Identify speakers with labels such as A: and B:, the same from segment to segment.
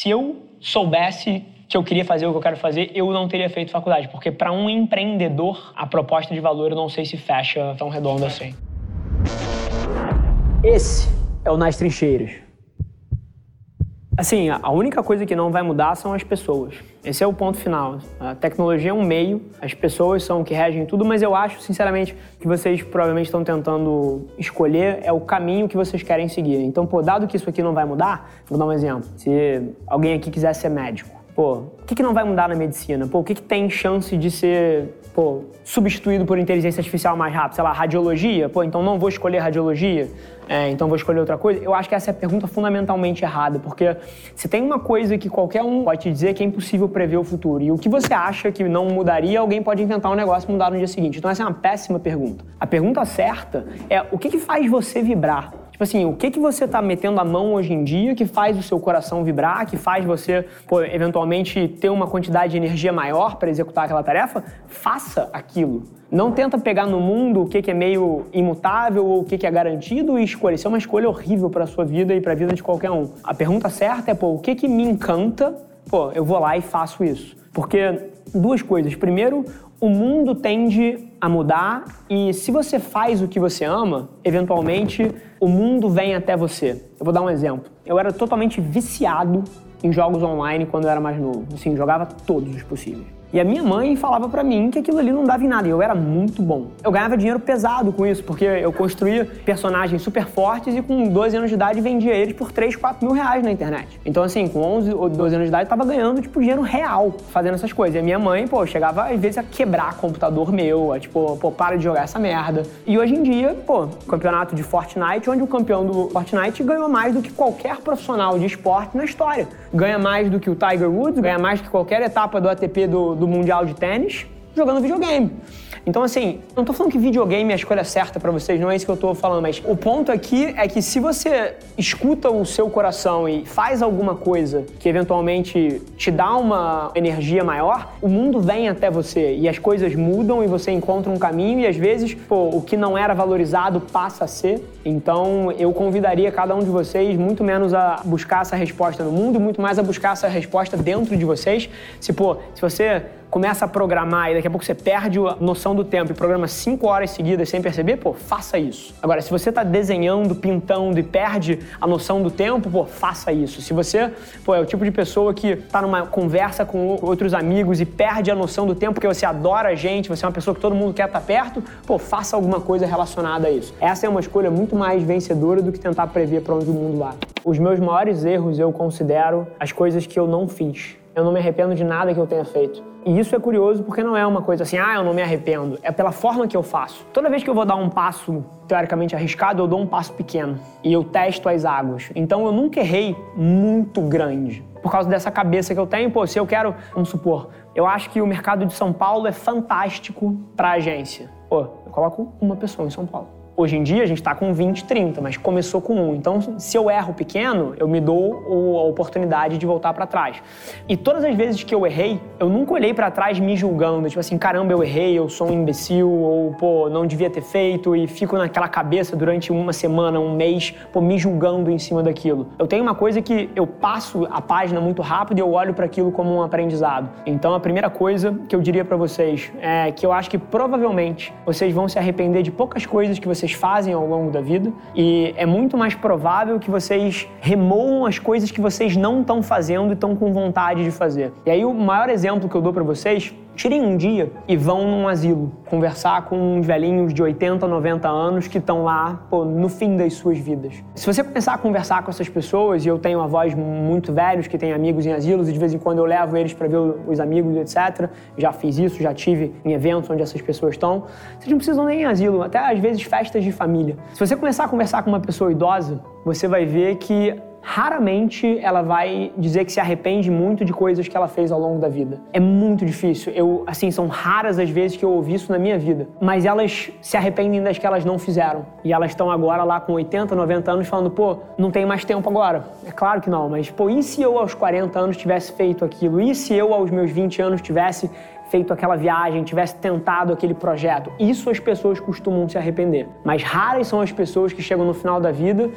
A: Se eu soubesse que eu queria fazer o que eu quero fazer, eu não teria feito faculdade, porque para um empreendedor a proposta de valor eu não sei se fecha tão redondo assim. Esse é o Nas Trincheiras. Assim, a única coisa que não vai mudar são as pessoas. Esse é o ponto final. A tecnologia é um meio, as pessoas são o que regem tudo, mas eu acho, sinceramente, que vocês provavelmente estão tentando escolher é o caminho que vocês querem seguir. Então, pô, dado que isso aqui não vai mudar, vou dar um exemplo. Se alguém aqui quiser ser médico, pô, o que, que não vai mudar na medicina? Pô, o que, que tem chance de ser pô, substituído por inteligência artificial mais rápido? Sei lá, radiologia? Pô, então não vou escolher radiologia, é, então vou escolher outra coisa? Eu acho que essa é a pergunta fundamentalmente errada, porque se tem uma coisa que qualquer um pode te dizer que é impossível prever o futuro, e o que você acha que não mudaria, alguém pode inventar um negócio e mudar no dia seguinte. Então essa é uma péssima pergunta. A pergunta certa é o que, que faz você vibrar? Tipo assim, o que, que você tá metendo a mão hoje em dia que faz o seu coração vibrar, que faz você, pô, eventualmente ter uma quantidade de energia maior para executar aquela tarefa? Faça aquilo. Não tenta pegar no mundo o que, que é meio imutável ou o que, que é garantido e escolha. Isso é uma escolha horrível para sua vida e para a vida de qualquer um. A pergunta certa é, pô, o que, que me encanta? Pô, eu vou lá e faço isso. Porque duas coisas. Primeiro, o mundo tende a mudar e se você faz o que você ama, eventualmente o mundo vem até você. Eu vou dar um exemplo. Eu era totalmente viciado em jogos online quando eu era mais novo. Assim, jogava todos os possíveis. E a minha mãe falava para mim que aquilo ali não dava em nada, e eu era muito bom. Eu ganhava dinheiro pesado com isso, porque eu construía personagens super fortes e com 12 anos de idade vendia eles por 3, 4 mil reais na internet. Então, assim, com 11 ou 12 anos de idade, eu tava ganhando, tipo, dinheiro real fazendo essas coisas. E a minha mãe, pô, chegava às vezes a quebrar computador meu, a, tipo, pô, para de jogar essa merda. E hoje em dia, pô, campeonato de Fortnite, onde o campeão do Fortnite ganhou mais do que qualquer profissional de esporte na história. Ganha mais do que o Tiger Woods, ganha mais do que qualquer etapa do ATP do do Mundial de Tênis jogando videogame. Então, assim, não tô falando que videogame é a escolha certa para vocês, não é isso que eu tô falando, mas o ponto aqui é que se você escuta o seu coração e faz alguma coisa que eventualmente te dá uma energia maior, o mundo vem até você e as coisas mudam e você encontra um caminho e às vezes, pô, o que não era valorizado passa a ser. Então, eu convidaria cada um de vocês muito menos a buscar essa resposta no mundo e muito mais a buscar essa resposta dentro de vocês. Se, pô, se você começa a programar e daqui a pouco você perde a noção do tempo e programa cinco horas seguidas sem perceber, pô, faça isso. Agora, se você está desenhando, pintando e perde a noção do tempo, pô, faça isso. Se você, pô, é o tipo de pessoa que está numa conversa com outros amigos e perde a noção do tempo porque você adora a gente, você é uma pessoa que todo mundo quer estar tá perto, pô, faça alguma coisa relacionada a isso. Essa é uma escolha muito mais vencedora do que tentar prever para onde o mundo vai. Os meus maiores erros eu considero as coisas que eu não fiz. Eu não me arrependo de nada que eu tenha feito. E isso é curioso porque não é uma coisa assim, ah, eu não me arrependo. É pela forma que eu faço. Toda vez que eu vou dar um passo teoricamente arriscado, eu dou um passo pequeno e eu testo as águas. Então eu nunca errei muito grande. Por causa dessa cabeça que eu tenho, pô, se eu quero, vamos supor, eu acho que o mercado de São Paulo é fantástico para agência. Pô, eu coloco uma pessoa em São Paulo. Hoje em dia a gente está com 20, 30, mas começou com um. Então, se eu erro pequeno, eu me dou a oportunidade de voltar para trás. E todas as vezes que eu errei, eu nunca olhei para trás me julgando, tipo assim, caramba, eu errei, eu sou um imbecil, ou pô, não devia ter feito, e fico naquela cabeça durante uma semana, um mês, pô, me julgando em cima daquilo. Eu tenho uma coisa que eu passo a página muito rápido e eu olho para aquilo como um aprendizado. Então, a primeira coisa que eu diria para vocês é que eu acho que provavelmente vocês vão se arrepender de poucas coisas que vocês vocês fazem ao longo da vida e é muito mais provável que vocês remoam as coisas que vocês não estão fazendo e estão com vontade de fazer. E aí o maior exemplo que eu dou para vocês Tirem um dia e vão num asilo conversar com uns velhinhos de 80, 90 anos que estão lá pô, no fim das suas vidas. Se você começar a conversar com essas pessoas, e eu tenho avós muito velhos que têm amigos em asilos, e de vez em quando eu levo eles para ver os amigos, etc. Já fiz isso, já tive em eventos onde essas pessoas estão. Vocês não precisam nem em asilo, até às vezes festas de família. Se você começar a conversar com uma pessoa idosa, você vai ver que raramente ela vai dizer que se arrepende muito de coisas que ela fez ao longo da vida. É muito difícil. Eu, assim, são raras as vezes que eu ouvi isso na minha vida. Mas elas se arrependem das que elas não fizeram. E elas estão agora lá com 80, 90 anos falando, pô, não tem mais tempo agora. É claro que não, mas, pô, e se eu aos 40 anos tivesse feito aquilo? E se eu aos meus 20 anos tivesse feito aquela viagem, tivesse tentado aquele projeto. Isso as pessoas costumam se arrepender. Mas raras são as pessoas que chegam no final da vida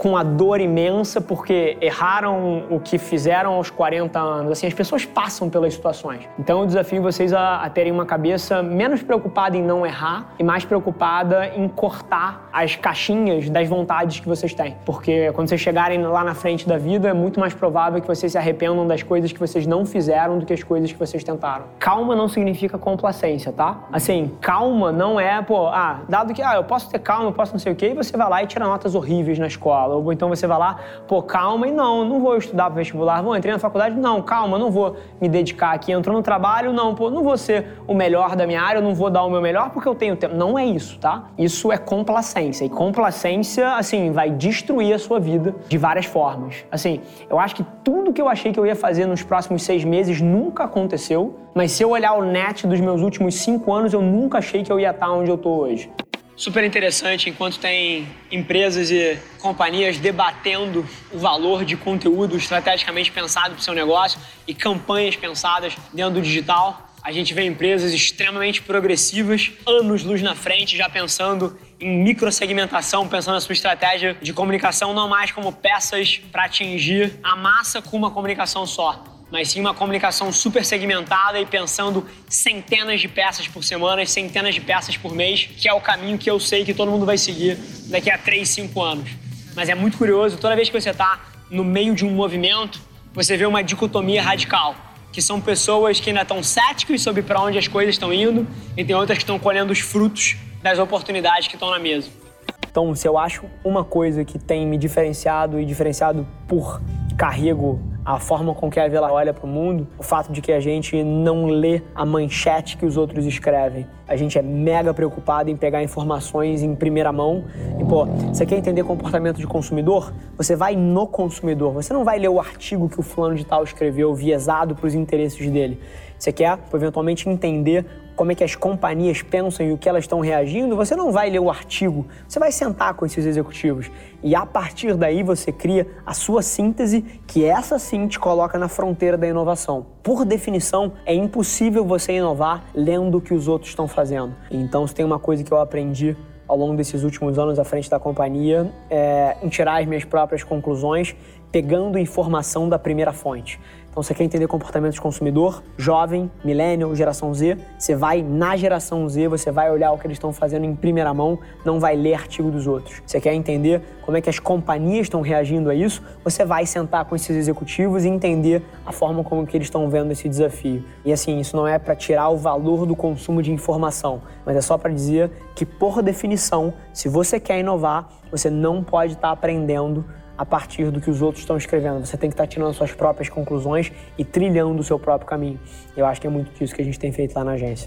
A: com a dor imensa porque erraram o que fizeram aos 40 anos. Assim, as pessoas passam pelas situações. Então eu desafio vocês a, a terem uma cabeça menos preocupada em não errar e mais preocupada em cortar as caixinhas das vontades que vocês têm. Porque quando vocês chegarem lá na frente da vida, é muito mais provável que vocês se arrependam das coisas que vocês não fizeram do que as coisas que vocês tentaram. Calma não significa complacência, tá? Assim, calma não é, pô, ah, dado que, ah, eu posso ter calma, eu posso não sei o quê, e você vai lá e tira notas horríveis na escola. Ou então você vai lá, pô, calma e não, não vou estudar para vestibular. Vou entrei na faculdade, não, calma, não vou me dedicar aqui. Entrou no trabalho, não, pô, não vou ser o melhor da minha área, não vou dar o meu melhor porque eu tenho tempo. Não é isso, tá? Isso é complacência. E complacência, assim, vai destruir a sua vida de várias formas. Assim, eu acho que tudo que eu achei que eu ia fazer nos próximos seis meses nunca aconteceu. Mas se eu olhar o net dos meus últimos cinco anos, eu nunca achei que eu ia estar onde eu tô hoje super interessante enquanto tem empresas e companhias debatendo o valor de conteúdo estrategicamente pensado para o seu negócio e campanhas pensadas dentro do digital. A gente vê empresas extremamente progressivas, anos luz na frente, já pensando em microsegmentação, pensando na sua estratégia de comunicação não mais como peças para atingir a massa com uma comunicação só, mas sim uma comunicação super segmentada e pensando centenas de peças por semana, centenas de peças por mês, que é o caminho que eu sei que todo mundo vai seguir daqui a 3, 5 anos. Mas é muito curioso, toda vez que você está no meio de um movimento, você vê uma dicotomia radical, que são pessoas que ainda estão céticos sobre para onde as coisas estão indo e tem outras que estão colhendo os frutos das oportunidades que estão na mesa. Então, se eu acho uma coisa que tem me diferenciado e diferenciado por carrego a forma com que a Vila olha para o mundo, o fato de que a gente não lê a manchete que os outros escrevem. A gente é mega preocupado em pegar informações em primeira mão. E, pô, você quer entender comportamento de consumidor? Você vai no consumidor. Você não vai ler o artigo que o fulano de tal escreveu, viesado para os interesses dele. Você quer, eventualmente, entender como é que as companhias pensam e o que elas estão reagindo, você não vai ler o artigo, você vai sentar com esses executivos e a partir daí você cria a sua síntese, que essa sim te coloca na fronteira da inovação. Por definição, é impossível você inovar lendo o que os outros estão fazendo. Então, se tem uma coisa que eu aprendi ao longo desses últimos anos à frente da companhia, é em tirar as minhas próprias conclusões, pegando informação da primeira fonte. Então, você quer entender comportamento de consumidor, jovem, millennial, geração Z, você vai na geração Z, você vai olhar o que eles estão fazendo em primeira mão, não vai ler artigo dos outros. Você quer entender como é que as companhias estão reagindo a isso, você vai sentar com esses executivos e entender a forma como que eles estão vendo esse desafio. E assim, isso não é para tirar o valor do consumo de informação, mas é só para dizer que, por definição, se você quer inovar, você não pode estar tá aprendendo a partir do que os outros estão escrevendo. Você tem que estar tirando suas próprias conclusões e trilhando o seu próprio caminho. Eu acho que é muito disso que a gente tem feito lá na agência.